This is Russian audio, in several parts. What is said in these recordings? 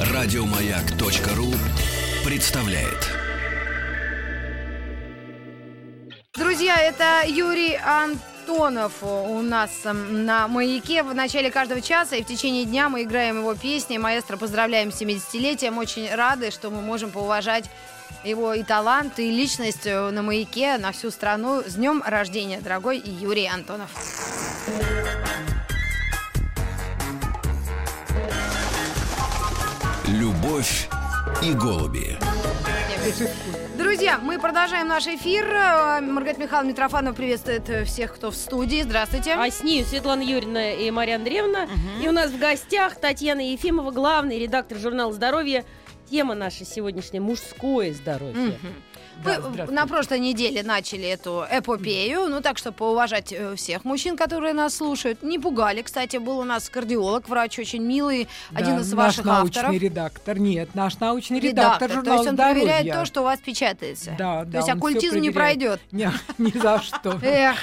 Радиомаяк.ру представляет. Друзья, это Юрий Антонов у нас эм, на «Маяке» в начале каждого часа и в течение дня мы играем его песни. Маэстро, поздравляем с 70-летием. Очень рады, что мы можем поуважать его и талант, и личность э, на «Маяке» на всю страну. С днем рождения, дорогой Юрий Антонов. Любовь и голуби. Друзья, мы продолжаем наш эфир. Э, Маргарита Михайловна Митрофанова приветствует э, всех, кто в студии. Здравствуйте. А с ней Светлана Юрьевна и Мария Андреевна. И у нас в гостях Татьяна Ефимова, главный редактор журнала «Здоровье». Тема наша сегодняшняя – мужское здоровье. Мгм. Да, здравствуйте. на прошлой неделе начали эту эпопею, ну так что поуважать э, всех мужчин, которые нас слушают. Не пугали, кстати, был у нас кардиолог, врач очень милый, Да, один из наш ваших научный авторов. редактор. Нет, наш научный редактор, то журнала есть он «Здоровье». проверяет то, что у вас печатается. Да, то да, есть он всё оккультизм не пройдет. Не, ни за что. Эх.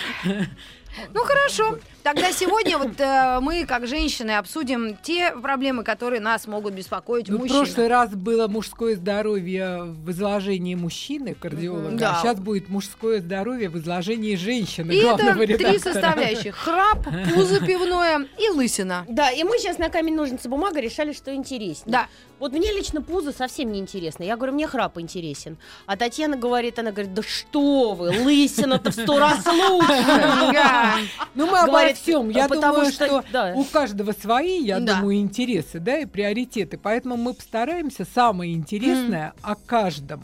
Ну хорошо. Тогда сегодня вот э, мы, как женщины, обсудим те проблемы, которые нас могут беспокоить Ну, в мужчин. прошлый раз было мужское здоровье в изложении мужчины, кардиолога, Да. а сейчас будет мужское здоровье в изложении женщины, И главного это три редактора. составляющих. Храп, пузо пивное и лысина. Да, и мы сейчас на камень, ножницы, бумага решали, что интереснее. Да. Вот мне лично пузо совсем не интересно. Я говорю, мне храп интересен. А Татьяна говорит, она говорит, да что вы, лысина-то в сто раз лучше. Ну, мы обо всем. Я думаю, что- у каждого свои, я думаю, интересы, да, и приоритеты. Поэтому мы постараемся самое интересное о каждом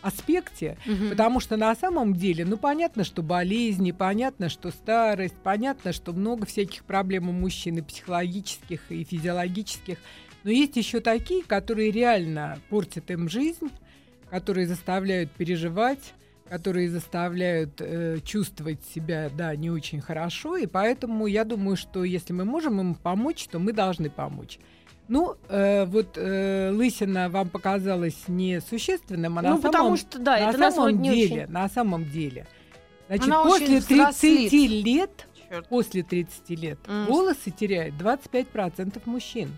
аспекте, Мгм. потому что на самом деле, ну, понятно, что болезни, понятно, что старость, понятно, что много всяких проблем у мужчин и психологических, и физиологических, но есть еще такие, которые реально портят им жизнь, которые заставляют переживать, которые заставляют э, чувствовать себя, да, не очень хорошо, и поэтому я думаю, что если мы можем им помочь, то мы должны помочь. Ну, э, вот э, лысина вам показалась несущественным, а на Ну, потому самом, что, да, на это самом деле, очень. на самом деле, значит, Она после очень 30 взрослит. лет, после 30 лет, волосы теряют 25% мужчин.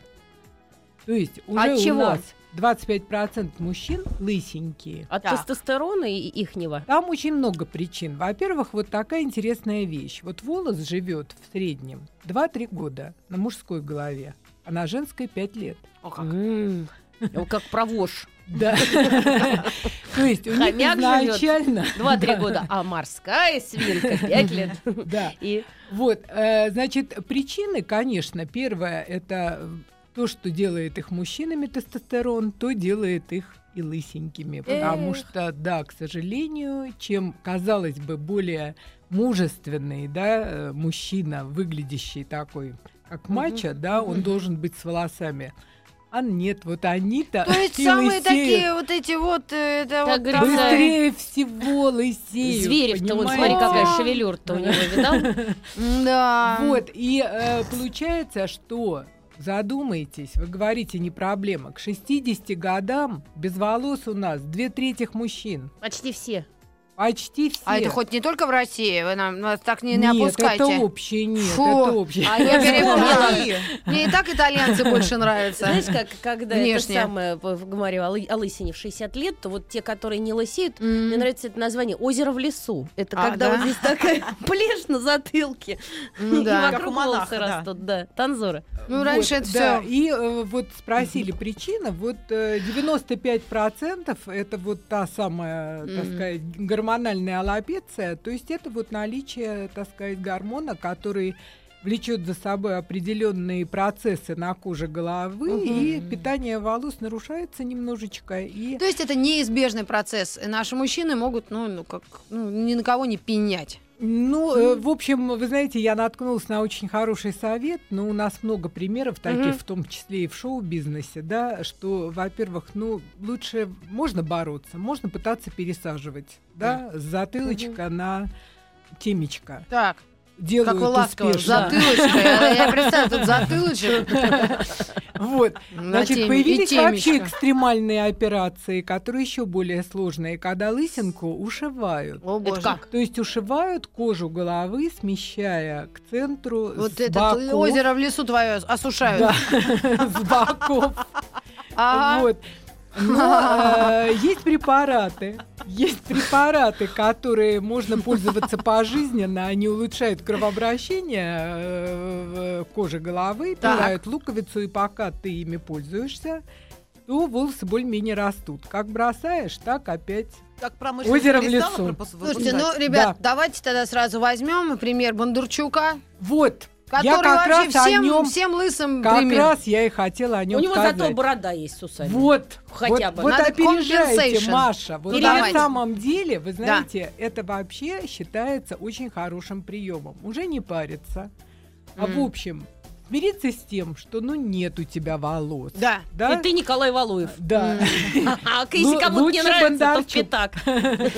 То есть уже От у чего? нас 25% мужчин лысенькие. От Да. тестостерона и ихнего. Там очень много причин. Во-первых, вот такая интересная вещь. Вот волос живет в среднем 2-3 года на мужской голове, а на женской 5 лет. М, ну, Как провож. Да. То есть у них изначально... Два-три Да. года. А морская свинка пять лет. Да. И Вот, э, значит, причины, конечно, первое это то, что делает их мужчинами тестостерон, то делает их и лысенькими. Потому Эх. что, да, к сожалению, чем, казалось бы, более мужественный, да, э, мужчина, выглядящий такой, как мачо, да, он должен быть с волосами. А нет, вот они-то То есть самые лысеют. такие вот эти вот... э, Это Как вот Быстрее всего лысеют. Зверев-то, вот смотри, какая шевелюра-то у него, видал? Да. Вот, и э, получается, что задумайтесь, вы говорите, не проблема. К 60 годам без волос у нас две трети мужчин. Почти все. Почти все. А это хоть не только в России, вы нам нас так не, не нет, опускайте. это общее, нет, Фу. это общее. А я перепомнила. Мне и так итальянцы больше нравятся. Знаешь, как когда Внешне. это самое, говорю о, лы- о лысине в 60 лет, то вот те, которые не лысеют, М. мне нравится это название «Озеро в лесу». Это А, когда да? вот здесь такая плешь на затылке, и да. вокруг Как у монаха, волосы да. растут, да, танзоры. Ну, раньше Вот, это да, все. И э, вот спросили причина, вот э, 95% это вот та самая, так Мгм. сказать, гормональная аллопеция, то есть это вот наличие, так сказать, гормона, который влечет за собой определенные процессы на коже головы, и питание волос нарушается немножечко. И То есть это неизбежный процесс. Наши мужчины могут, ну, ну как, ну, ни на кого не пенять. Ну, э, в общем, вы знаете, я наткнулась на очень хороший совет, но у нас много примеров таких, Мгм. в том числе и в шоу-бизнесе, да, что, во-первых, ну, лучше можно бороться, можно пытаться пересаживать, да, с затылочка на темечко. Так. Делают Как вы ласково, успешно. затылочкой. Я, представляю, тут затылочек. Вот. На Значит, появились вообще экстремальные операции, которые еще более сложные, когда лысинку ушивают. О, Это боже. как? То есть ушивают кожу головы, смещая к центру Вот это озеро в лесу твое осушают. С боков. Ага. Вот. Но э, есть препараты, есть препараты, которые можно пользоваться пожизненно, они улучшают кровообращение э, в коже головы, Так. питают луковицу, и пока ты ими пользуешься, то волосы более-менее растут. Как бросаешь, так опять. Как промышленность Озеро в лесу. Слушайте, ну, ребят, Да. давайте тогда сразу возьем пример Бондарчука, Вот, который я как вообще раз о всем, нем, всем лысым как пример. раз я и хотела о нем У него сказать. зато борода есть с усами. Вот, Хотя вот, бы. вот Надо опережаете. Маша. Вот на самом деле, вы знаете, это вообще считается очень хорошим приемом. Уже не париться. А в Мгм. общем, смириться с тем, что ну нет у тебя волос. Да. Да? И ты Николай Валуев. Да. А если Ну, кому-то не нравится, то в пятак.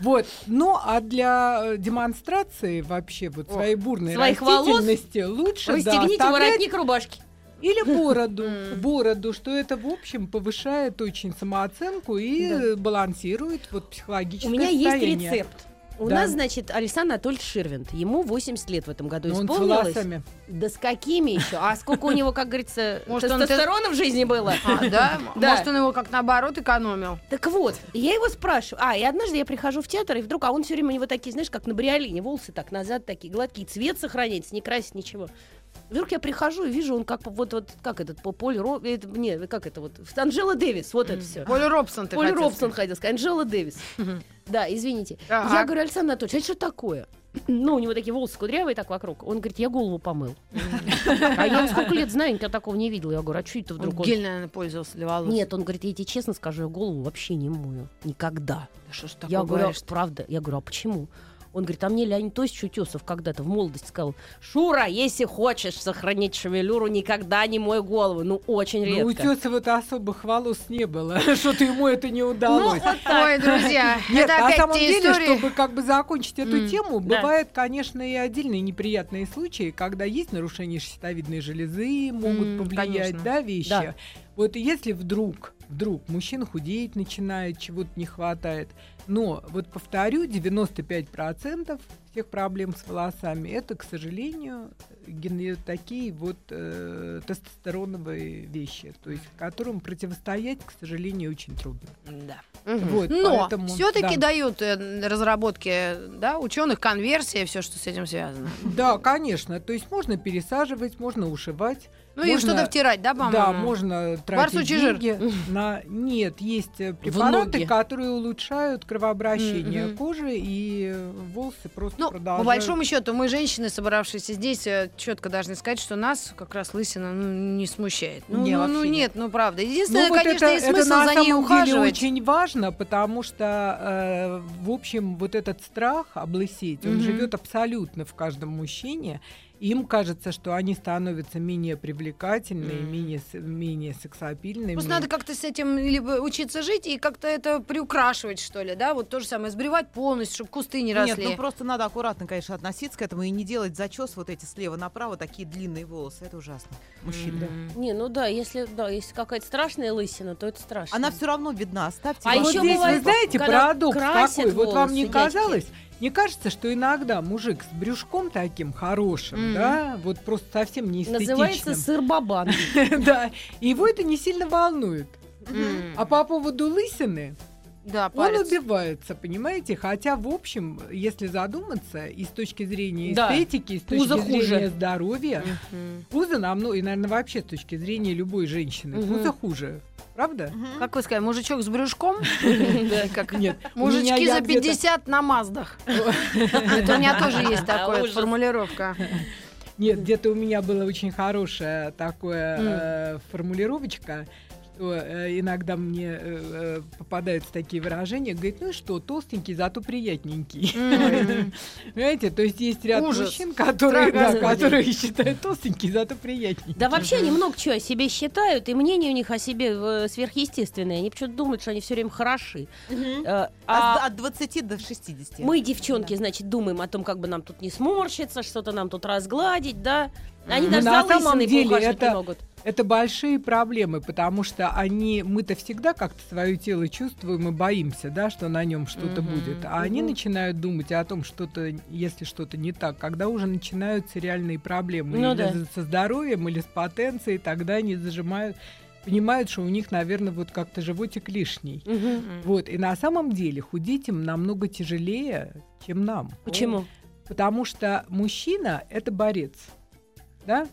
Вот. Ну, а для э, демонстрации вообще вот своей бурной растительности лучше Расстегните воротник рубашки. Или бороду. Бороду, что это, в общем, повышает очень самооценку и балансирует вот психологическое У меня есть состояние. рецепт. У Да. нас, значит, Александр Анатольевич Ширвинт. Ему 80 лет в этом году Но он с исполнилось. волосами. Да с какими еще? А сколько у него, как говорится, Может, он тестостерона в жизни было? А, да? Да. Может, он его как наоборот экономил. Так вот, я его спрашиваю. А, и однажды я прихожу в театр, и вдруг, а он все время у него такие, знаешь, как на бриолине, волосы так назад такие гладкие, цвет сохраняется, не красит ничего. Вдруг я прихожу и вижу, он как вот, вот как этот, по Поль Ро... это, не, как это вот, Анжела Дэвис, вот это все. Поль Робсон ты Поль хотел Робсон сказать. хотел сказать, Анжела Дэвис. Да, извините. Я говорю, Александр Анатольевич, а это что такое? Ну, у него такие волосы кудрявые так вокруг. Он говорит, я голову помыл. А я сколько лет знаю, никогда такого не видела. Я говорю, а что это вдруг? он- гель, наверное, пользовался для волос. Нет, он говорит, я тебе честно скажу, я голову вообще не мою. Никогда. Да что ж такое я говорю, говоришь? правда. Я говорю, а почему? Он говорит, а мне Леонид Тосич Утесов когда-то в молодости сказал, Шура, если хочешь сохранить шевелюру, никогда не мой голову. Ну, очень Но у редко. Тёсова-то особых волос не было. Что-то ему это не Ну, удалось. вот так. Ой, друзья, Нет, это на опять самом те деле, истории. чтобы как бы закончить эту тему, да. бывают, конечно, и отдельные неприятные случаи, когда есть нарушение щитовидной железы, могут повлиять, конечно. да, вещи. Да. Вот если вдруг, вдруг мужчина худеет, начинает, чего-то не хватает, но вот повторю, 95% всех проблем с волосами это, к сожалению, такие вот э, тестостероновые вещи, то есть которым противостоять, к сожалению, очень трудно. Да. Вот, Но поэтому, все-таки да. дают э, разработки да, ученых конверсия, все, что с этим связано. Да, конечно. То есть можно пересаживать, можно ушивать. Ну и Можно- что-то втирать, да, по-моему? Да, можно тратить Барсучий жир. деньги на... Нет, есть э, препараты, которые улучшают кровообращение Мгм. кожи, и э, волосы просто Ну, продолжают... по большому счету, мы, женщины, собравшиеся здесь, четко должны сказать, что нас как раз лысина ну, не смущает. Ну, Не, ну, ну, нет. ну правда. Ну, Единственное, вот конечно, это, есть это смысл на за ней самом деле ухаживать. очень важно, потому что, э, в общем, вот этот страх облысеть, он Мгм. живет абсолютно в каждом мужчине. Им кажется, что они становятся менее привлекательными, Мгм. менее, менее сексапильными. Просто надо как-то с этим либо учиться жить и как-то это приукрашивать, что ли, да? Вот то же самое, сбривать полностью, чтобы кусты не Нет, росли. ну просто надо аккуратно, конечно, относиться к этому и не делать зачес вот эти слева направо, такие длинные волосы. Это ужасно. Мужчина. Мгм. Не, ну да, если, да, если какая-то страшная лысина, то это страшно. Она все равно видна. Оставьте. А вот волосы. ещё здесь, бывает, вы знаете, парадокс красят какой. Вот вам не казалось? Не кажется, что иногда мужик с брюшком таким хорошим, Мгм. да, вот просто совсем не Называется эстетичным, сыр-бабан. да, и его это не сильно волнует. А по поводу лысины, Да, он убивается, понимаете? Хотя, в общем, если задуматься, и с точки зрения Да. эстетики, и с Пузо точки хуже. зрения здоровья, Мгм. пузо намного, и, наверное, вообще с точки зрения любой женщины, Мгм. пузо хуже. Правда? Мгм. Как вы сказали, мужичок с брюшком? Нет. Мужички за где-то- 50 на Маздах. Это у меня тоже есть такая Ужас. формулировка. Нет, где-то у меня была очень хорошая такая э, формулировочка, иногда мне э, э, попадаются такие выражения, говорит, ну и что, толстенький, зато приятненький. Понимаете, то есть есть ряд мужчин, которые, считают толстенький, зато приятненький. Да вообще они много чего о себе считают, и мнение у них о себе э, сверхъестественное. Они почему-то думают, что они все время хороши. Э, А а от 20 до 60. мы, девчонки, значит, думаем о том, как бы нам тут не сморщиться, что-то нам тут разгладить, да? Они Ну, даже на за самом деле это- могут. Это большие проблемы, потому что они, мы-то всегда как-то свое тело чувствуем и боимся, да, что на нем что-то Мгм, будет. А они мгм. начинают думать о том, что-то, если что-то не так, когда уже начинаются реальные проблемы Ну или да. со здоровьем, или с потенцией, тогда они зажимают, понимают, что у них, наверное, вот как-то животик лишний. Мгм. Вот, и на самом деле худеть им намного тяжелее, чем нам. Почему? Потому что мужчина — это борец, да?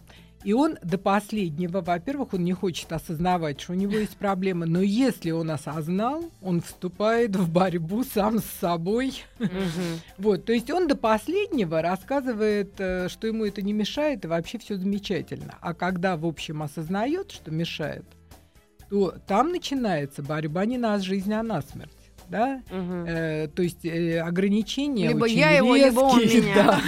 И он до последнего, во-первых, он не хочет осознавать, что у него есть проблемы, но если он осознал, он вступает в борьбу сам с собой. Вот, то есть он до последнего рассказывает, э, что ему это не мешает, и вообще все замечательно. А когда, в общем, осознает, что мешает, то там начинается борьба не на жизнь, а на смерть. Да? Мгм. Э, то есть э, ограничения Либо очень я его, либо он резкие, меня. да.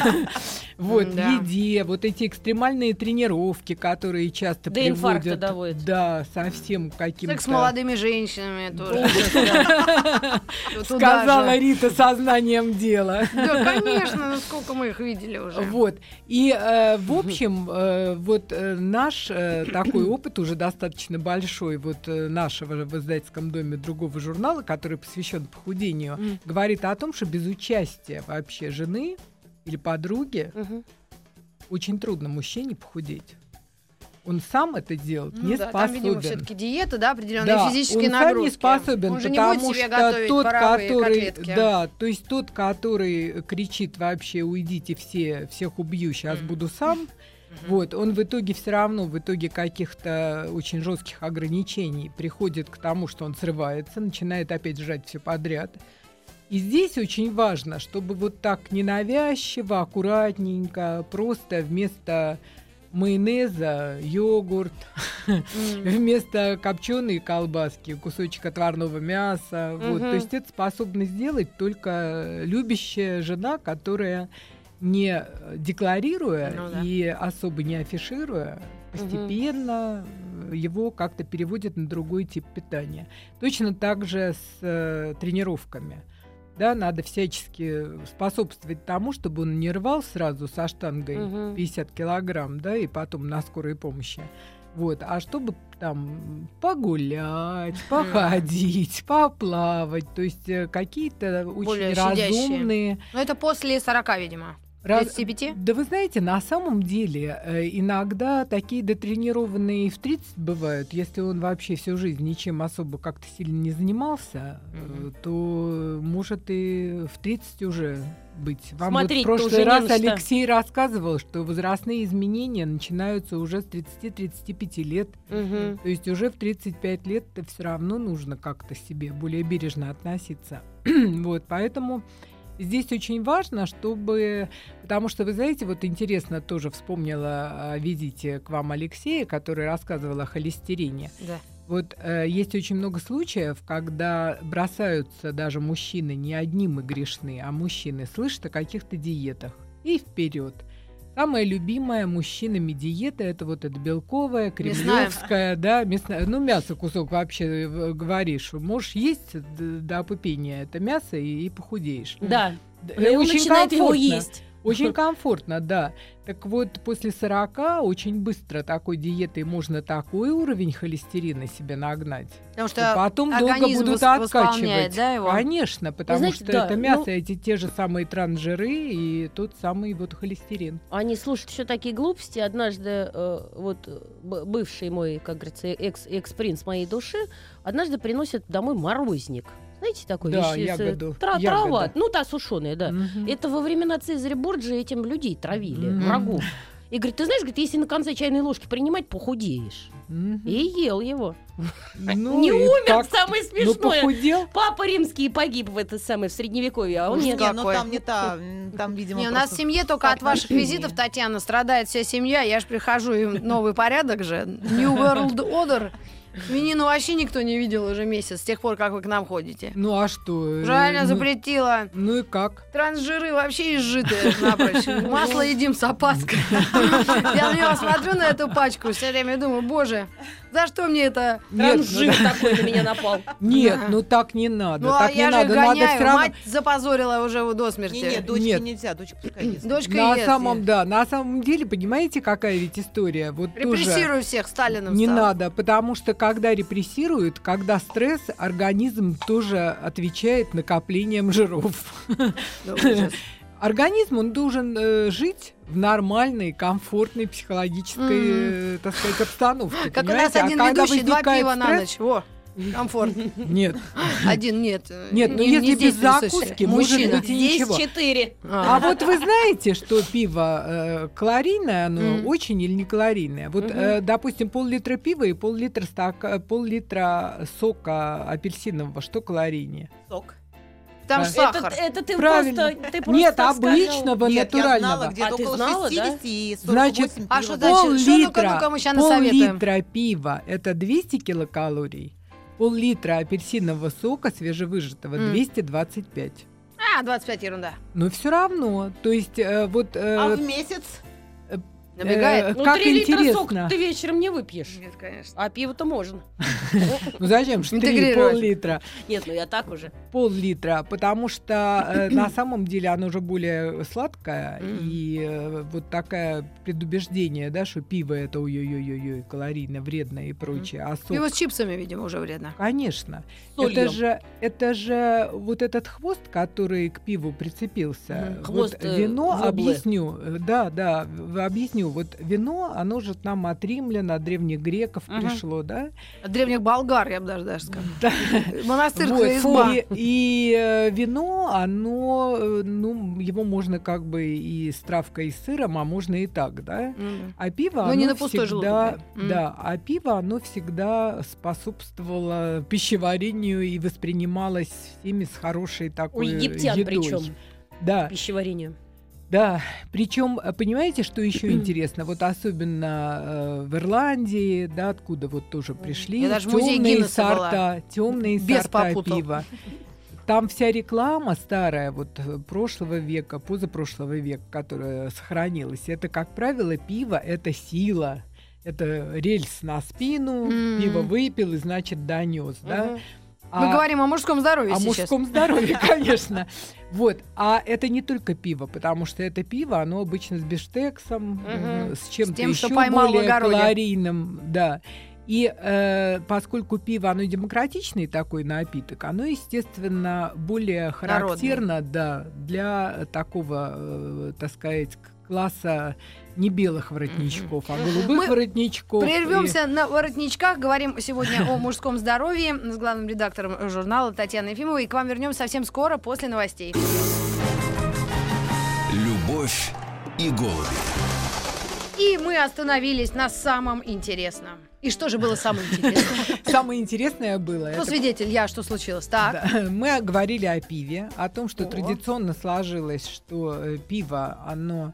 Вот, Да. еде, вот эти экстремальные тренировки, которые часто инфаркта приводят... доводят. Да, совсем каким-то... Секс с молодыми женщинами тоже. Да. Сказала. Рита сознанием дела. Да, конечно, ну сколько мы их видели уже. Вот. И, э, в общем, э, вот э, наш э, такой опыт уже достаточно большой, вот э, нашего в издательском доме другого журнала, который посвящен похудению, Мгм. говорит о том, что без участия вообще жены или подруги Мгм. очень трудно мужчине похудеть. Он сам это делать Ну не да, там, видимо, способен. все-таки диета, да, определенные Да, физические он сам нагрузки. не способен, Он же не потому будет себе что тот, который, котлетки. да, то есть тот, который кричит вообще, уйдите все, всех убью, сейчас Мгм. буду сам. Вот, он в итоге все равно, в итоге каких-то очень жестких ограничений приходит к тому, что он срывается, начинает опять жрать все подряд. И здесь очень важно, чтобы вот так ненавязчиво, аккуратненько, просто вместо майонеза, йогурт, вместо копченой колбаски кусочек отварного мяса. Вот. То есть это способна сделать только любящая жена, которая не э, декларируя Ну да. и особо не афишируя, постепенно э, его как-то переводит на другой тип питания. Точно так же с э, тренировками. Да, надо всячески способствовать тому, чтобы он не рвал сразу со штангой Мгм. 50 килограмм, да, и потом на скорой помощи. Вот, а чтобы там погулять, походить, поплавать, то есть э, какие-то Более очень щадящие. разумные. Ну, это после 40, видимо. Раз- 35? Да вы знаете, на самом деле э, иногда такие дотренированные и в 30 бывают, если он вообще всю жизнь ничем особо как-то сильно не занимался, Мгм. то может и в 30 уже быть. Вам вот в прошлый раз на что. Алексей рассказывал, что возрастные изменения начинаются уже с 30-35 лет. Мгм. То есть уже в 35 лет все равно нужно как-то себе более бережно относиться. вот, поэтому здесь очень важно, чтобы... Потому что, вы знаете, вот интересно тоже вспомнила о визите к вам Алексея, который рассказывал о холестерине. Да. Вот э, есть очень много случаев, когда бросаются даже мужчины, не одни мы грешны, а мужчины слышат о каких-то диетах. И вперед. Самая любимая мужчинами диета это вот эта белковая, кремлевская, да, мясная. Ну, мясо кусок вообще э, говоришь. Можешь есть до опупения это мясо и, и похудеешь. Да. Д- И он очень начинает его комфортно. есть. Очень комфортно, да. Так вот, после 40 очень быстро такой диетой можно такой уровень холестерина себе нагнать. Потому что что потом долго будут откачивать. да, его? Конечно, потому знаете, что да, это ну- мясо, эти те же самые трансжиры и тот самый вот холестерин. Они слушают еще такие глупости. Однажды э, вот бывший мой, как говорится, экс, экс-принц моей души, однажды приносит домой морозник. Знаете, такой Да, вещи с- ягоду. тра- Ягода. трава, ну та сушеная, да. Мгм. Это во времена Цезаря Борджи этим людей травили, Мгм. врагов. И говорит, ты знаешь, говорит, если на конце чайной ложки принимать, похудеешь. Мгм. И ел его. Ну, не умер, как? самое Ну, смешное. похудел. Папа римский погиб в это самое в средневековье, а он нет. Не, ну там не та, там, видимо, Не, у нас в семье только от ваших визитов, Татьяна, страдает вся семья. Я же прихожу, и новый порядок же. New World Order. Свинину вообще никто не видел уже месяц, с тех пор, как вы к нам ходите. Ну а что? Правильно ну- запретила. Ну и как? Трансжиры вообще изжитые напрочь. Масло едим с опаской. Я на него смотрю, на эту пачку, все время думаю, боже, за что мне это? Нет, ну Трансжир такой на меня напал. Нет, ну так не надо. Ну, а так не я же надо. Надо гоняю. все равно. Мать запозорила уже до смерти. Не, нет, дочке нельзя, дочка пускай ест. Дочка На самом, да, на самом деле, понимаете, какая ведь история? Вот тоже Репрессирую всех, Сталином не надо, потому что когда репрессируют, когда стресс, организм тоже отвечает накоплением жиров. Организм, он должен э, жить в нормальной, комфортной психологической, э, так сказать, обстановке. Как у нас понимаете? А один когда ведущий, два пива на стресс- ночь. Во, комфорт. Нет, Один нет. э, Нет, ну не- не если без закуски, может Мужчина. быть, и Здесь ничего. четыре. А А. вот вы знаете, что пиво э, калорийное, оно очень или не калорийное? Вот, э, допустим, пол-литра пива и пол-литра, стака- пол-литра сока апельсинового, что калорийнее? Сок. Там Да. сахар. Это, это ты Правильно. просто, ты просто Нет, обычного, Нет, я натурального. знала, где-то А ты около знала, 60 и 48 Значит, пива. А что Да. значит? Что ну-ка, ну-ка мы ща насоветуем. пол-литра пива – это 200 килокалорий, пол-литра апельсинового сока свежевыжатого М. 225. А, 25 ерунда. Но все равно, то есть э, вот э, А в месяц? Набегает. э, Ну, как три литра интересно. сока ты вечером не выпьешь. Нет, конечно. А пиво-то можно. Ну зачем же три Интегрировать. пол-литра? Нет, ну я так уже. Пол-литра, потому что э, на самом деле оно уже более сладкое, и э, вот такое предубеждение, да, что пиво это ой-ой-ой-ой, калорийно, вредно и прочее, а сок... Пиво с чипсами, видимо, уже вредно. Конечно. Это же, это же вот этот хвост, который к пиву прицепился. Хвост, вот э, вино, объясню, да, да, в- объясню. Вот вино, оно же нам от римлян, от древних греков Мгм. пришло, да? От древних болгар, я бы даже, даже сказала. Да. Монастырская Вот, изба. И, и, э, вино, оно, э, ну, его можно как бы и с травкой, и с сыром, а можно и так, да? М. А пиво, Но оно не на пустой желудок, всегда, да? М. да, а пиво, оно всегда способствовало пищеварению и воспринималось всеми с хорошей У такой египтян едой. причем Да, пищеварению. Да. Причем, э, понимаете, что еще интересно? Вот особенно э, в Ирландии, да, откуда вот тоже пришли Я даже темные сорта, темные Бес сорта попутал. пива. Там вся реклама старая, вот э, прошлого века, позапрошлого века, которая сохранилась, это, как правило, пиво – это сила. Это рельс на спину, М. пиво выпил и, значит, донес, да? Мы А- говорим о мужском здоровье о сейчас. мужском здоровье, конечно. Вот. А это не только пиво, потому что это пиво, оно обычно с бифштексом, э, с чем-то еще более калорийным. Да. И э, поскольку пиво, оно демократичный такой напиток, оно, естественно, более характерно да, для такого, э, так сказать, класса не белых воротничков, а голубых Мы воротничков. И- Прервемся на воротничках. Говорим сегодня о мужском здоровье с главным редактором журнала Татьяной Ефимовой. И к вам вернемся совсем скоро после новостей. Любовь и голуби. И мы остановились на самом интересном. И что же было самое интересное? Самое интересное было... Кто это свидетель? Я. Что случилось? Так. Да. Мы говорили о пиве, о том, что О. традиционно сложилось, что э, пиво, оно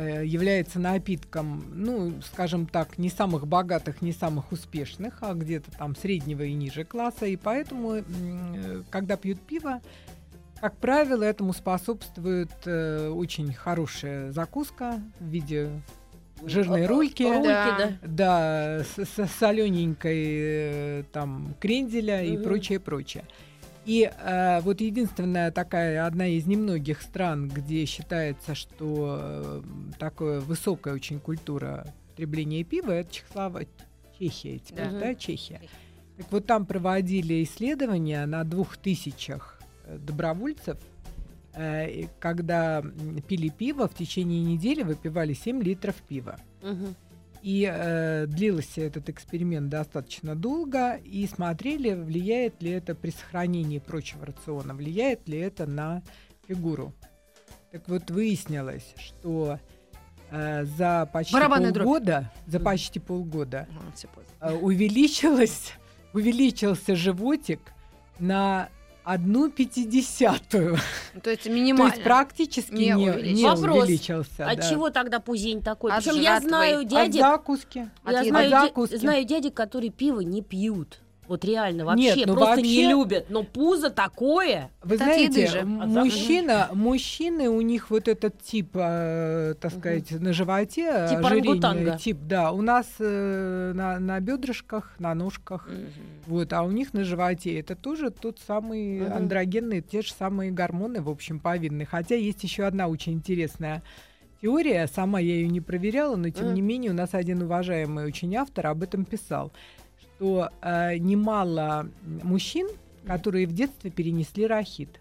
является напитком, ну, скажем так, не самых богатых, не самых успешных, а где-то там среднего и ниже класса. И поэтому, э, когда пьют пиво, как правило, этому способствует э, очень хорошая закуска в виде жирной рульки. Рульки, Да. да. С, с солененькой э, там кренделя и Мгм. прочее, прочее. И э, вот единственная такая, одна из немногих стран, где считается, что э, такая высокая очень культура потребления пива, это Чехослова... Чехия теперь, Да. да, Чехия. Так вот там проводили исследования на двух тысячах э, добровольцев, э, когда пили пиво, в течение недели выпивали 7 литров пива. Мгм. И э, длился этот эксперимент достаточно долго, и смотрели, влияет ли это при сохранении прочего рациона, влияет ли это на фигуру. Так вот, выяснилось, что э, за почти Барабанная дробь. полгода, за почти полгода э, увеличилось, увеличился животик на одну пятидесятую. То есть То минимально. есть практически Не не, увеличился. не Вопрос. увеличился. А да. чего тогда пузень такой? От Причем я знаю От дядек, закуски. От я еды. знаю, От дя- закуски. знаю дядек, которые пиво не пьют. Вот реально, вообще, Нет, ну просто вообще- не любят. Но пузо такое. Вы Это знаете, же. запаха. мужчина, мужчины, у них вот этот тип, э, так сказать, на животе, Тип ожирение, орангутанга. тип, да, у нас э, на, на бедрышках, на ножках, вот, а у них на животе это тоже тот самый Мгм. андрогенный, те же самые гормоны, в общем, повинны. Хотя есть еще одна очень интересная теория, сама я ее не проверяла, но тем Мгм. не менее у нас один уважаемый очень автор об этом писал, что э, немало мужчин, которые в детстве перенесли рахит.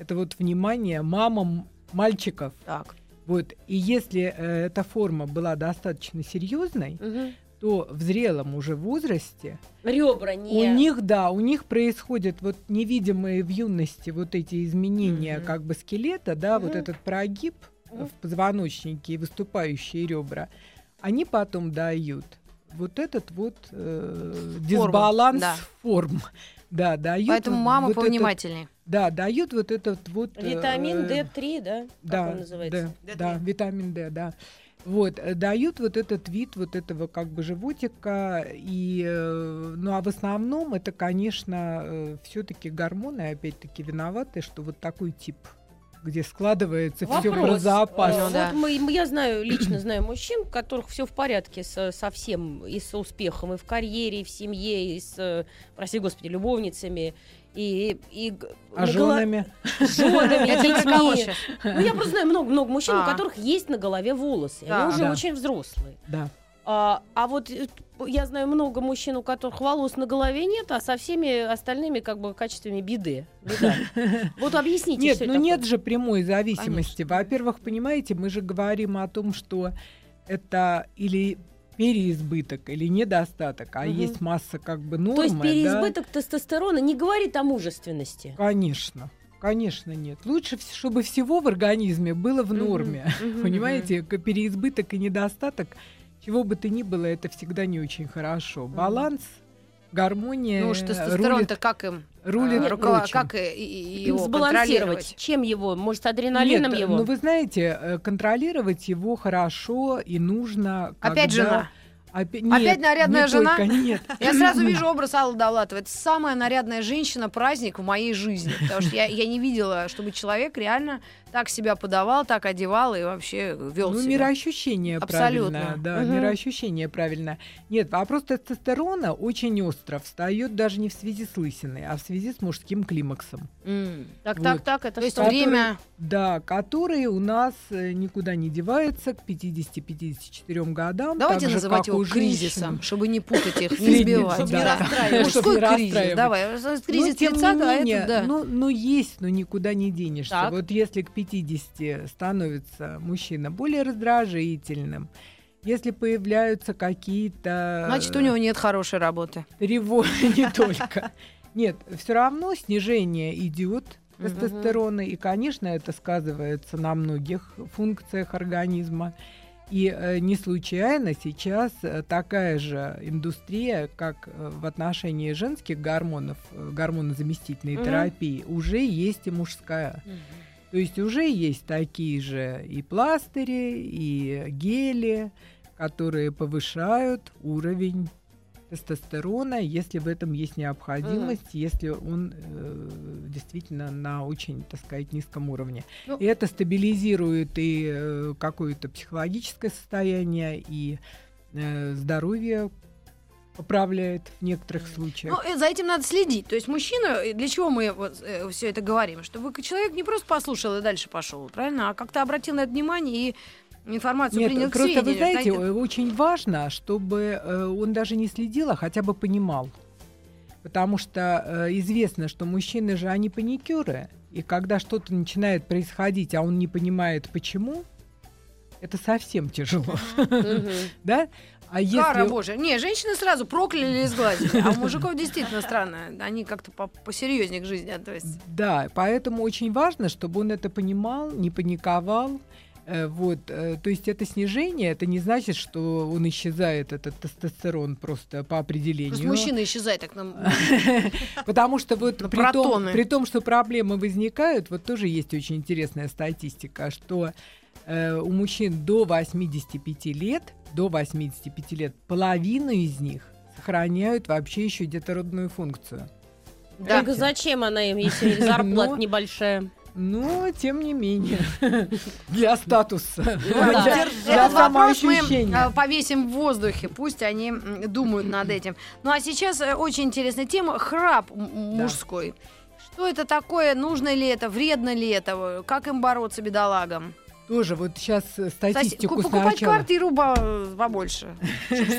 Это вот внимание мамам мальчиков. Так. Вот. И если э, эта форма была достаточно серьезной, Мгм. то в зрелом уже возрасте Ребра не... у них, да, у них происходят вот невидимые в юности вот эти изменения Мгм. как бы скелета, да, вот Мгм. этот прогиб Мгм. в позвоночнике и выступающие ребра, они потом дают вот этот вот э, дисбаланс да. форм. Да, дают Поэтому вот- мама вот этот- повнимательнее. да, дают вот этот вот... э, Витамин э, D3, да? Как да, он называется? да, да, витамин D, да. Вот, э, дают вот этот вид вот этого как бы животика, и, э, ну а в основном это, конечно, все-таки гормоны, опять-таки, виноваты, что вот такой тип, где складывается все про запас. Ну Э, да. Вот мы, я знаю, лично знаю мужчин, у которых все в порядке со, со всем, и с успехом, и в карьере, и в семье, и с, э, прости господи, любовницами, и... и А голо- женами? женами, детьми. Ну, я просто знаю много-много мужчин, у А. которых есть на голове волосы. Они уже очень взрослые. Да. А, а вот э, я знаю много мужчин, у которых волос на голове нет, а со всеми остальными как бы качествами беды. Беда. Вот объясните, Нет, ну нет же прямой зависимости. Во-первых, понимаете, мы же говорим о том, что это или переизбыток, или недостаток, а Мгм. есть масса как бы нормы. То есть да. переизбыток тестостерона не говорит о мужественности. Конечно. Конечно, нет. Лучше, чтобы всего в организме было в норме. мгм. Понимаете, переизбыток и недостаток, чего бы то ни было, это всегда не очень хорошо. Баланс, гармония Ну уж тестостерон-то рулит, как им? рулит а, очень. Как и- его Сбалансировать. Чем его? Может, адреналином Нет, его? ну вы знаете, э, контролировать его хорошо и нужно. Опять когда- жена. Опя- Опять нет, нарядная не жена? только, нет. Я сразу вижу образ Аллы Довлатовой. Это самая нарядная женщина, праздник в моей жизни. Потому что я, я не видела, чтобы человек реально так себя подавал, так одевал и вообще вел Ну, себя. мироощущение Абсолютно. правильно. Да, Мгм. мироощущение правильно. Нет, вопрос тестостерона очень остро встает даже не в связи с лысиной, а в связи с мужским климаксом. М. Так, вот. так, так, это То что? время... Да, который у нас э, никуда не девается к 50-54 годам. Давайте же, называть его женщин. кризисом, чтобы не путать их, не сбивать. Да. не расстраивать. Мужской кризис. Давай. Кризис Но, тем 30 не а менее, этот, да. ну, ну, есть, но никуда не денешься. Вот если к 50 становится мужчина более раздражительным, если появляются какие-то... Значит, у него нет хорошей работы. тревоги не только. Нет, все равно снижение идет тестостерона, и, конечно, это сказывается на многих функциях организма. И э, не случайно сейчас э, такая же индустрия, как э, в отношении женских гормонов, гормонозаместительной Мгм. терапии, уже есть и мужская. То есть уже есть такие же и пластыри, и гели, которые повышают уровень тестостерона, если в этом есть необходимость, если он э, действительно на очень, так сказать, низком уровне. Ну- и это стабилизирует и э, какое-то психологическое состояние, и э, здоровье поправляет в некоторых случаях. Ну, э, за этим надо следить. То есть мужчина, э, для чего мы вот, все это говорим? Чтобы человек не просто послушал и дальше пошел, правильно? А как-то обратил на это внимание и информацию Нет, принял к просто вы сведению. знаете, Знаете, э, очень важно, чтобы э, он даже не следил, а хотя бы понимал. Потому что э, известно, что мужчины же, они паникеры. И когда что-то начинает происходить, а он не понимает почему, это совсем тяжело. Да? А Кара если... божья. Не, женщины сразу прокляли и сглазили. А у мужиков действительно странно. Они как-то по- посерьезнее к жизни относятся. Да, поэтому очень важно, чтобы он это понимал, не паниковал, Э, Вот, э, то есть это снижение, это не значит, что он исчезает, этот тестостерон просто по определению. Просто мужчина исчезает так нам. Потому что вот при том, при том, что проблемы возникают, вот тоже есть очень интересная статистика, что э, у мужчин до 85 лет, до 85 лет, половину из них сохраняют вообще еще детородную функцию. Так Понимаете? зачем она им, если зарплата Ну, небольшая? Но, тем не менее, для статуса, да. для, Этот для вопрос мы э, повесим в воздухе, пусть они думают над этим. Ну а сейчас э, очень интересная тема храп мужской. Что это такое? Нужно ли это? Вредно ли это? Как им бороться, бедолагам? Тоже вот сейчас Кстати, статистику ку- покупать сначала. квартиру по- побольше.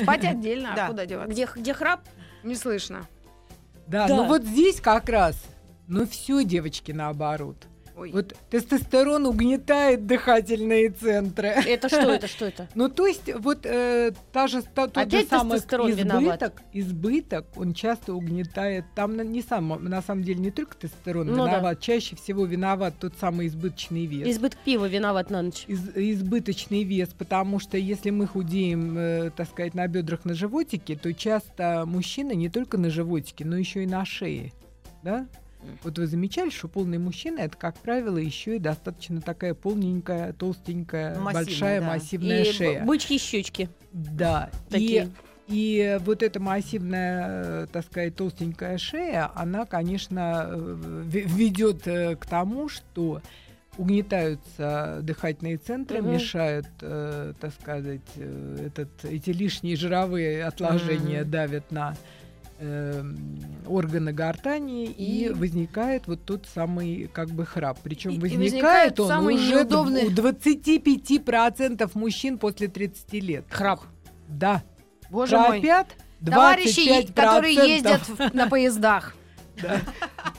Спать отдельно, а Да. куда деваться? Где, где храп? Не слышно. Да, Да. ну вот здесь как раз, ну все, девочки, наоборот. Ой. Вот тестостерон угнетает дыхательные центры. Это что это, что это? Ну, то есть, вот э, та же, та, тот Опять же самый тестостерон виноват? избыток, избыток, он часто угнетает. Там на- не сам, на самом деле не только тестостерон Ну да. виноват, чаще всего виноват тот самый избыточный вес. Избыток пива виноват на ночь. Из- избыточный вес, потому что если мы худеем, э, так сказать, на бедрах, на животике, то часто мужчины не только на животике, но еще и на шее, да? Вот вы замечали, что полный мужчина это, как правило, еще и достаточно такая полненькая, толстенькая, Массивная, большая да. массивная И шея. бычьи щечки. Да. Такие. И, и вот эта массивная, э, так сказать, толстенькая шея, она, конечно, э, ве- ведет э, к тому, что угнетаются дыхательные центры, Мгм. мешают, э, так сказать, этот, эти лишние жировые отложения Мгм. давят на э, органы гортани и, И- возникает вот тот самый как бы храп. Причем возникает, возникает он уже неудобный- у 25% мужчин после 30 лет. Храп. Да. Боже мой. Храпят Товарищи, 25%. которые ездят на поездах. Да.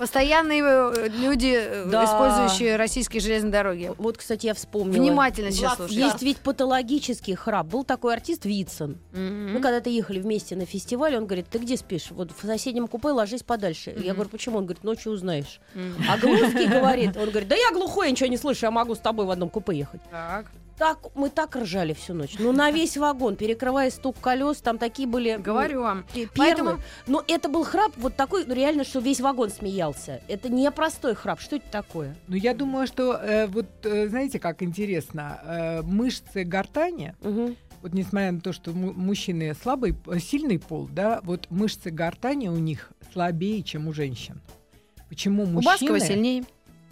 Постоянные э, люди, э, Да. использующие российские железные дороги. Вот, кстати, я вспомнила. Внимательно сейчас слушайте. Есть ведь патологический храп. Был такой артист Вицин. Мгм. Мы когда-то ехали вместе на фестиваль, он говорит, ты где спишь? Вот в соседнем купе ложись подальше. Я Мгм. говорю, почему? Он говорит, ночью узнаешь. Мгм. А Глузский говорит, он говорит, да я глухой, я ничего не слышу, я могу с тобой в одном купе ехать. Так, Так, мы так ржали всю ночь. Ну, на весь вагон, перекрывая стук колес, там такие были... ну, говорю вам. Поэтому-. Но это был храп вот такой, ну, реально, что весь вагон смеялся. Это не простой храп. Что это такое? Ну, я думаю, что э, вот, э, знаете, как интересно, э, мышцы гортани, Мгм. вот несмотря на то, что му- мужчины слабый, э, сильный пол, да, вот мышцы гортани у них слабее, чем у женщин. Почему У мужчины... Баскова сильнее.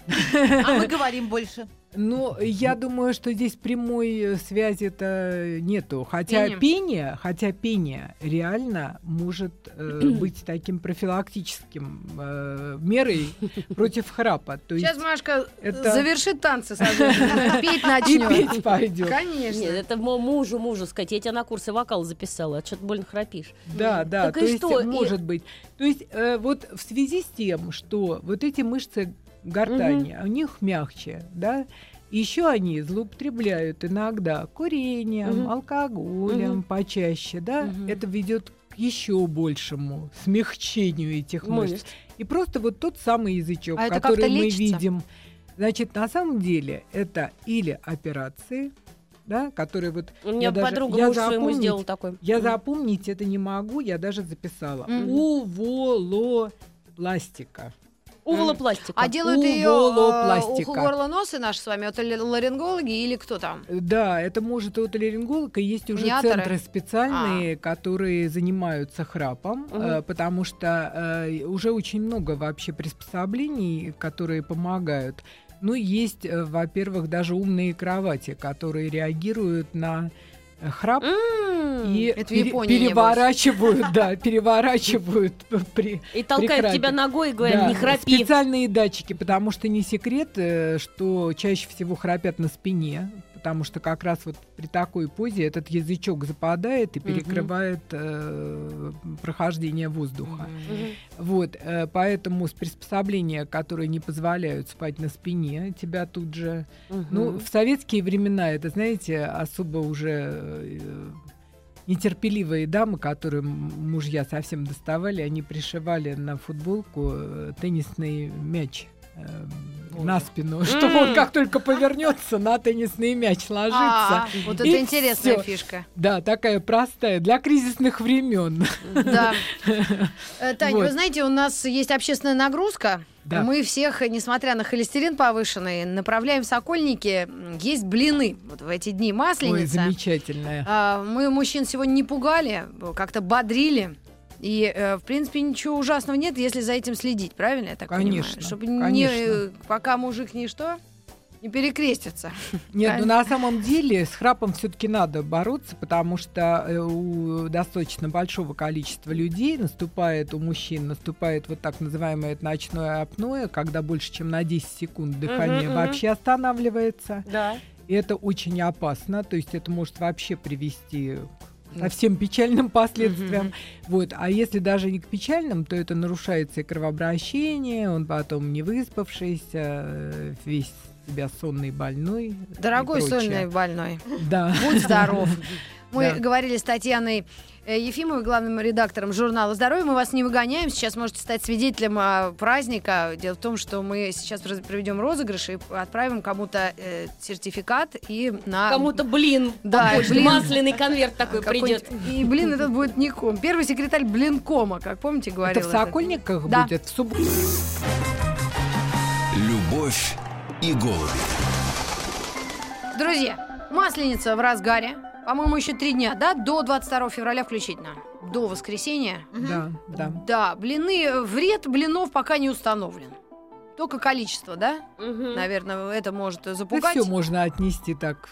А мы говорим больше. Ну, я думаю, что здесь прямой э, связи-то нету. Хотя Пение. пение, хотя пение реально может э, быть таким профилактическим э, мерой против храпа. То Сейчас есть Машка это- завершит танцы, соответственно, петь и начнет. петь пойдет. Конечно. Нет, это мужу, мужу сказать. Я тебя на курсы вокала записала, а что-то больно храпишь. Да, да, Так то и есть что? И- может быть. То есть э, вот в связи с тем, что вот эти мышцы гортани, у них мягче, да, еще они злоупотребляют иногда курением, Мгм. алкоголем Мгм. почаще, да, Мгм. это ведет к еще большему смягчению этих мышц. Мышц. И просто вот тот самый язычок, А который мы лечится? видим. Значит, на самом деле это или операции, да, которые вот У меня Я даже- подруга я муж своему сделал такой. я М. запомнить это не могу, я даже записала. Мгм. Уволопластика. Уволопластика. А делают ее Уволопластика. у горлоносы наши с вами, это ли- ларингологи или кто там? Да, это может и отолеринголог, и есть уже Маниаторы? центры специальные, которые занимаются храпом, Мгм. э, потому что э, уже очень много вообще приспособлений, которые помогают. Ну, есть, э, во-первых, даже умные кровати, которые реагируют на э, храп М. и это пере- Японии, переворачивают, да, переворачивают при И Прекрати. тебя ногой и говорит, Да, не храпи. Специальные датчики, потому что не секрет, э, что чаще всего храпят на спине, потому что как раз вот при такой позе этот язычок западает и перекрывает э, прохождение воздуха. Мгм. Вот, э, поэтому с приспособления, которые не позволяют спать на спине, тебя тут же... Ну, Мгм. в советские времена это, знаете, особо уже э, нетерпеливые дамы, которые мужья совсем доставали, они пришивали на футболку э, теннисный мяч. э, на спину, чтобы он как только повернется, на теннисный мяч ложится. А, вот это интересная всё. фишка. Да, такая простая, для кризисных времен. Да. Э, Таня, Вот. вы знаете, у нас есть общественная нагрузка. Да. Мы всех, несмотря на холестерин повышенный, направляем в Сокольники есть блины. Вот в эти дни Ой, масленица. замечательная. А, Мы мужчин сегодня не пугали, как-то бодрили. И, э, в принципе, ничего ужасного нет, если за этим следить, правильно я так Конечно, понимаю? Чтобы не, конечно. э, пока мужик не что, не перекрестится. Нет, ну на самом деле с храпом все-таки надо бороться, потому что э, у достаточно большого количества людей наступает, у мужчин наступает вот так называемое ночное апноэ, когда больше, чем на 10 секунд дыхание мгм. вообще останавливается. Да. И это очень опасно, то есть это может вообще привести к совсем печальным последствиям. Мгм. Вот. А если даже не к печальным, то это нарушается и кровообращение, он потом не выспавшийся, э, весь себя сонный, больной. Дорогой сольный больной, Да. будь здоров. Мы Да. говорили с Татьяной э, Ефимовой, главным редактором журнала «Здоровье». Мы вас не выгоняем. Сейчас можете стать свидетелем а, праздника. Дело в том, что мы сейчас проведем розыгрыш и отправим кому-то э, сертификат и на... Кому-то блин. Да, блин. масляный конверт такой придет. И, блин, этот будет Ником. Первый секретарь Блинкома, как помните, говорил. Это в. Сокольниках Да. будет в субботу. Любовь и голуби. Друзья, масленица в разгаре. По-моему, еще три дня, да? До 22 февраля включительно. До воскресенья. Да, да. Да, блины, вред блинов пока не установлен. Только количество, да? Мгм. Наверное, это может Да запугать. все можно отнести так.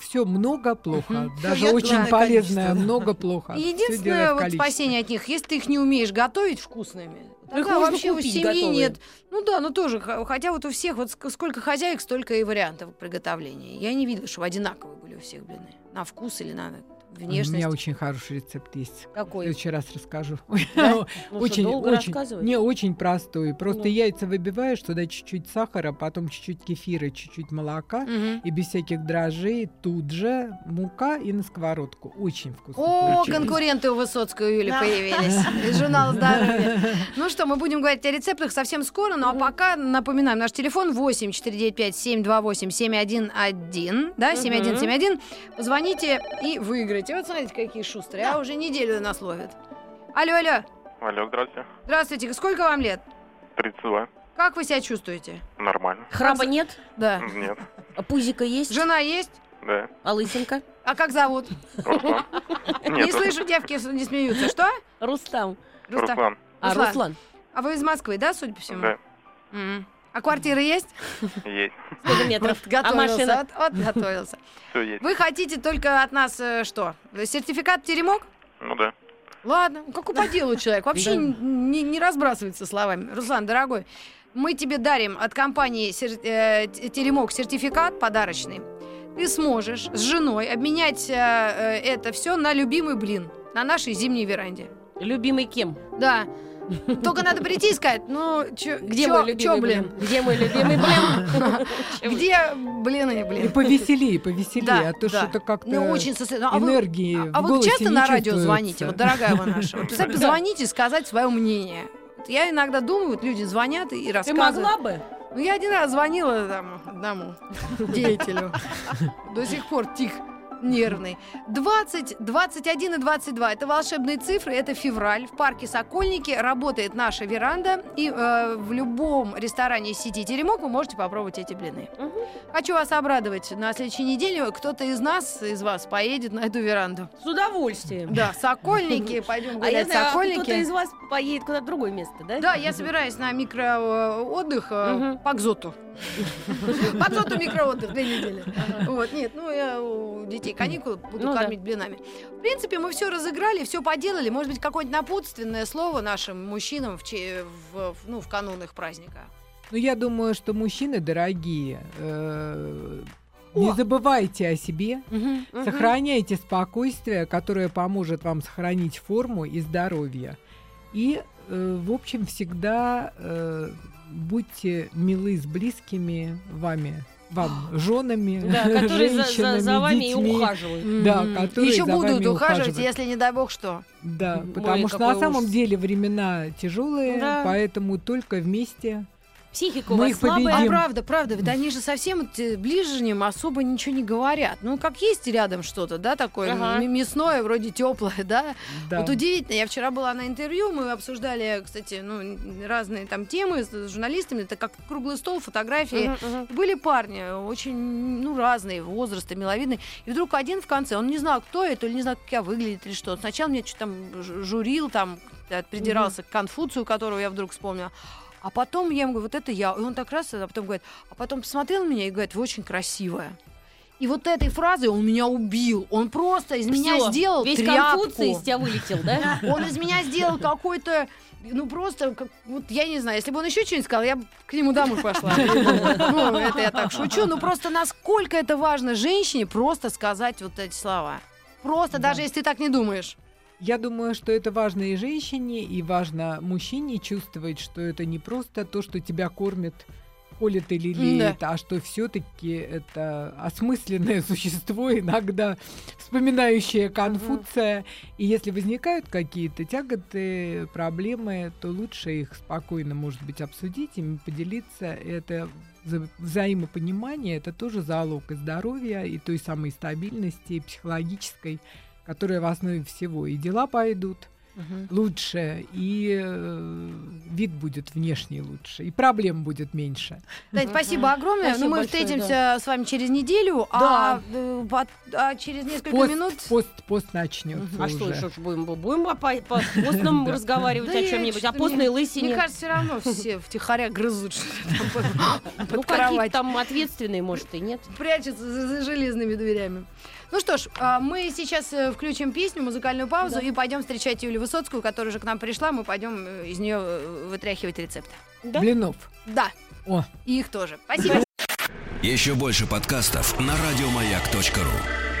Все много плохо. Мгм. Даже Всё очень главное полезное много плохо. Единственное вот спасение от них, если ты их не умеешь готовить вкусными, Ну, их можно вообще у купить семьи готовые. нет. Ну да, ну тоже, хотя вот у всех, вот ск- сколько хозяек, столько и вариантов приготовления. Я не видела, чтобы одинаковые были у всех блины. На вкус или на У внешность. меня очень хороший рецепт есть. В Какой? следующий раз расскажу. Да? Ну Очень, долго очень, не очень простой. Просто Ну. яйца выбиваешь, туда чуть-чуть сахара, потом чуть-чуть кефира, чуть-чуть молока. И без всяких дрожжей тут же мука и на сковородку. Очень вкусно О, получилось. конкуренты у Высоцкой у Юли Да. появились из журнала «Здоровье». Ну что, мы будем говорить о рецептах совсем скоро, ну а пока напоминаем, наш телефон 8 495 728 711, да, Мгм. 7171. Позвоните и выиграйте. Вот смотрите, какие шустрые, а уже неделю нас ловят. Алло, алло, Алло, здравствуйте. здравствуйте, сколько вам лет? 32. Как вы себя чувствуете? Нормально. Храба нет? Да. Нет. А пузика есть? Жена есть? Да. А лысинка? А как зовут? Руслан. Не слышу, девки не смеются. Что? Рустам. Рустам. Руслан. А, Руслан. Руслан. А вы из Москвы, да, судя по всему? Да. А квартира есть? Есть. Сколько метров? Вот а готовился, машина? вот, вот готовился. Все есть. Вы хотите только от нас э, что? Сертификат теремок? Ну да. Ладно, какой по делу человек, вообще Да. не, не разбрасывается словами. Руслан, дорогой, мы тебе дарим от компании сер- э, Теремок сертификат подарочный. Ты сможешь с женой обменять э, э, это все на любимый блин на нашей зимней веранде. Любимый кем? Да. Только надо прийти и сказать, ну, чё, Где чё- мой чё, любимый блин? Где мой любимый блин? Где блины, И блин? повеселее, повеселее, Да, а то да. что-то как-то Ну, очень сосредоточенно. А вы- энергии А в вот голосе часто на радио звоните, вот, дорогая вы наша? Вот, позвоните, сказать свое мнение. Я иногда думаю, вот люди звонят и Ты рассказывают. могла бы? Ну, я один раз звонила там, одному деятелю. До сих пор тих нервный. 20, 21 и 22 – это волшебные цифры, это февраль. В парке Сокольники работает наша веранда. И э, в любом ресторане сети «Теремок» вы можете попробовать эти блины. Мгм. Хочу вас обрадовать. На следующей неделе кто-то из нас, из вас, поедет на эту веранду. С удовольствием. Да, Сокольники, пойдем А я гулять знаю, а Сокольники. кто-то из вас поедет куда-то другое место, да? Да, я собираюсь на микроотдых Мгм. по Кзоту. По Кзоту микроотдых две недели. Вот, нет, ну я у детей каникулы буду Ну кормить блинами. В принципе, мы все разыграли, все поделали. Может быть, какое-нибудь напутственное слово нашим мужчинам в, ну, в канун их праздника. Ну, я думаю, что мужчины дорогие, э, не забывайте о себе, сохраняйте спокойствие, которое поможет вам сохранить форму и здоровье. И, э, в общем, всегда э, будьте милы с близкими вами, вам, женами, Да, которые за- за, женщинами, за вами и детьми. ухаживают. Да, Мгм. которые Еще за будут вами ухаживать, ухаживают. если не дай бог что. Да, Ой, потому что на самом ужас. деле времена тяжелые, Да. поэтому только вместе Психика у Мы вас их слабая. победим. А правда, правда, ведь они же совсем э, ближним особо ничего не говорят. Ну, как есть рядом что-то, да, такое Ага. м- мясное, вроде теплое, да? Да. Вот удивительно, я вчера была на интервью, мы обсуждали, кстати, ну, разные там темы с с журналистами, это как круглый стол, фотографии. Были парни очень, ну, разные, возраста, миловидные. И вдруг один в конце, он не знал, кто это, или не знал, как я выглядит, или что. Сначала мне что-то там ж- журил, там, э, придирался к Конфуцию, которого я вдруг вспомнила. А потом я ему говорю, вот это я. И он так раз, а потом говорит, а потом посмотрел на меня и говорит, вы очень красивая. И вот этой фразой он меня убил. Он просто из меня Всё, сделал Весь тряпку. Конфуций из тебя вылетел, да? Он из меня сделал какой-то, ну просто, как, вот я не знаю, если бы он еще что-нибудь сказал, я бы к нему домой пошла. Ну, это я так шучу. Ну просто насколько это важно женщине просто сказать вот эти слова. Просто, Да. даже если ты так не думаешь. Я думаю, что это важно и женщине, и важно мужчине чувствовать, что это не просто то, что тебя кормит, колет или леет, а что все-таки это осмысленное существо, иногда вспоминающее Конфуция. И если возникают какие-то тяготы, проблемы, то лучше их спокойно, может быть, обсудить, ими поделиться. Это вза- взаимопонимание, это тоже залог и здоровья, и той самой стабильности и психологической, которая в основе всего. И дела пойдут лучше, и э, вид будет внешний лучше, и проблем будет меньше. Тань, спасибо огромное. Спасибо ну, мы большое, встретимся с вами через неделю, а, э, пот- а через несколько Пост, минут... пост, пост начнется А что, уже. что ж будем, будем по, по постному Да. разговаривать Да о чем-нибудь, о постной лысине? Мне кажется, все равно все втихаря грызут что-то ну, какие там ответственные, может, и нет. прячется за, за железными дверями. Ну что ж, а, мы сейчас э, включим песню, музыкальную паузу и пойдем встречать Юлию Высоцкую, которая уже к нам пришла. Мы пойдем э, из нее э, вытряхивать рецепты. Да? Блинов. Да, О, и их тоже. Спасибо. Еще больше подкастов на радиомаяк.ру.